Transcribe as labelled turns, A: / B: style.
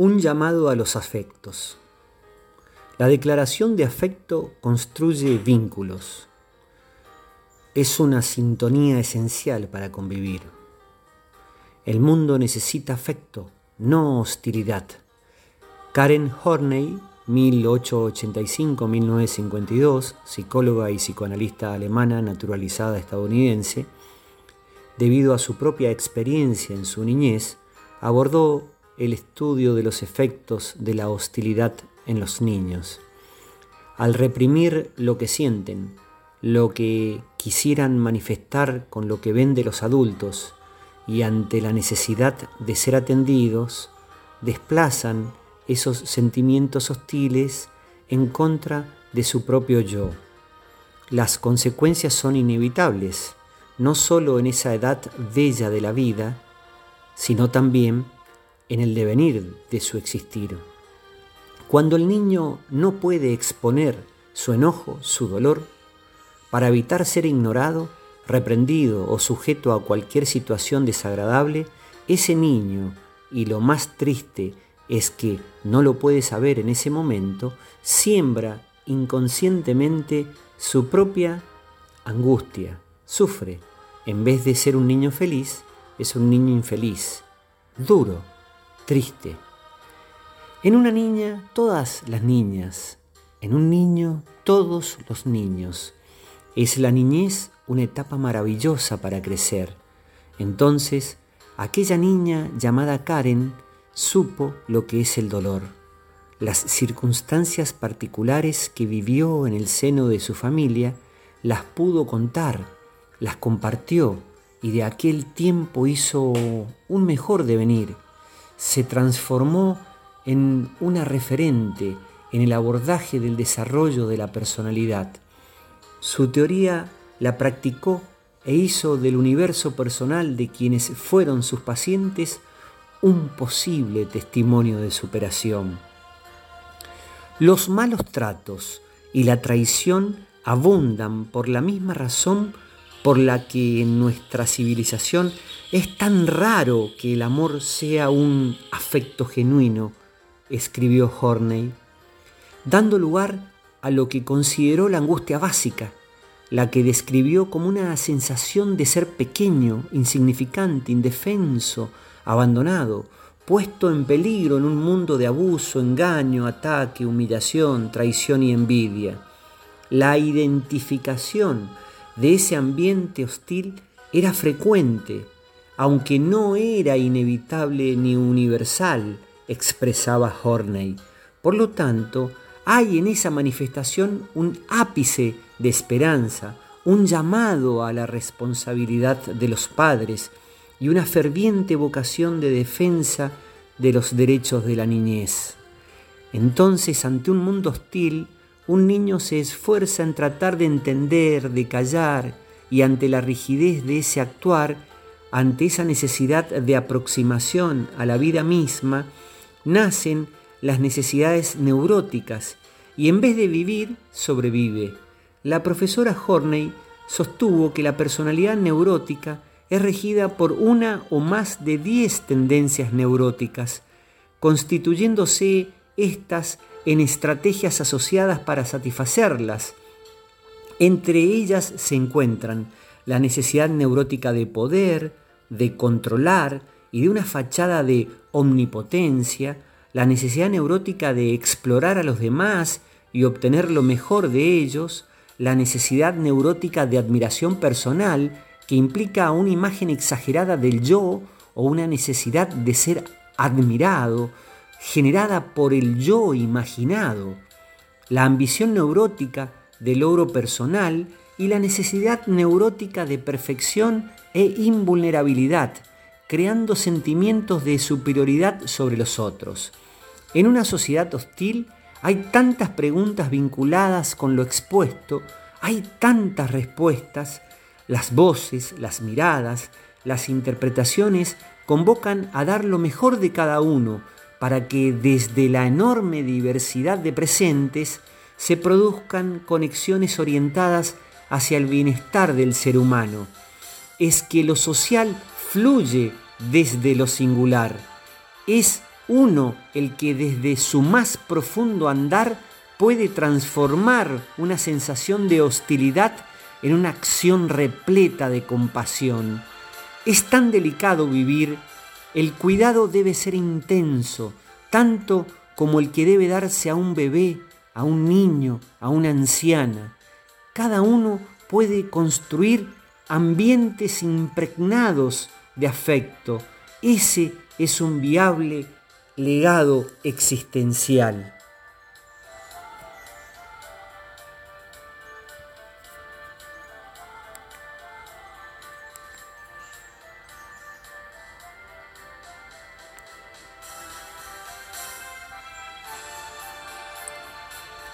A: Un llamado a los afectos. La declaración de afecto construye vínculos. Es una sintonía esencial para convivir. El mundo necesita afecto, no hostilidad. Karen Horney, 1885-1952, psicóloga y psicoanalista alemana naturalizada estadounidense, debido a su propia experiencia en su niñez, abordó el estudio de los efectos de la hostilidad en los niños. Al reprimir lo que sienten, lo que quisieran manifestar con lo que ven de los adultos y ante la necesidad de ser atendidos, desplazan esos sentimientos hostiles en contra de su propio yo. Las consecuencias son inevitables, no solo en esa edad bella de la vida, sino también en el devenir de su existir. Cuando el niño no puede exponer su enojo, su dolor, para evitar ser ignorado, reprendido o sujeto a cualquier situación desagradable, ese niño, y lo más triste es que no lo puede saber en ese momento, siembra inconscientemente su propia angustia, sufre. En vez de ser un niño feliz, es un niño infeliz, duro, triste. En una niña, todas las niñas. En un niño, todos los niños. Es la niñez una etapa maravillosa para crecer. Entonces, aquella niña llamada Karen supo lo que es el dolor, las circunstancias particulares que vivió en el seno de su familia, las pudo contar, las compartió y de aquel tiempo hizo un mejor devenir se transformó en una referente en el abordaje del desarrollo de la personalidad. Su teoría la practicó e hizo del universo personal de quienes fueron sus pacientes un posible testimonio de superación. Los malos tratos y la traición abundan por la misma razón por la que en nuestra civilización es tan raro que el amor sea un afecto genuino, escribió Horney, dando lugar a lo que consideró la angustia básica, la que describió como una sensación de ser pequeño, insignificante, indefenso, abandonado, puesto en peligro en un mundo de abuso, engaño, ataque, humillación, traición y envidia. La identificación de ese ambiente hostil era frecuente, aunque no era inevitable ni universal, expresaba Horney. Por lo tanto, hay en esa manifestación un ápice de esperanza, un llamado a la responsabilidad de los padres y una ferviente vocación de defensa de los derechos de la niñez. Entonces, ante un mundo hostil, un niño se esfuerza en tratar de entender, de callar, y ante la rigidez de ese actuar, ante esa necesidad de aproximación a la vida misma, nacen las necesidades neuróticas y en vez de vivir, sobrevive. La profesora Horney sostuvo que la personalidad neurótica es regida por una o más de diez tendencias neuróticas, constituyéndose estas en estrategias asociadas para satisfacerlas. Entre ellas se encuentran la necesidad neurótica de poder, de controlar y de una fachada de omnipotencia, la necesidad neurótica de explorar a los demás y obtener lo mejor de ellos, la necesidad neurótica de admiración personal, que implica una imagen exagerada del yo o una necesidad de ser admirado, generada por el yo imaginado, la ambición neurótica de logro personal y la necesidad neurótica de perfección e invulnerabilidad, creando sentimientos de superioridad sobre los otros. En una sociedad hostil hay tantas preguntas vinculadas con lo expuesto, hay tantas respuestas, las voces, las miradas, las interpretaciones convocan a dar lo mejor de cada uno, para que desde la enorme diversidad de presentes se produzcan conexiones orientadas hacia el bienestar del ser humano. Es que lo social fluye desde lo singular. Es uno el que desde su más profundo andar puede transformar una sensación de hostilidad en una acción repleta de compasión. Es tan delicado vivir, el cuidado debe ser intenso, tanto como el que debe darse a un bebé, a un niño, a una anciana. Cada uno puede construir ambientes impregnados de afecto. Ese es un viable legado existencial.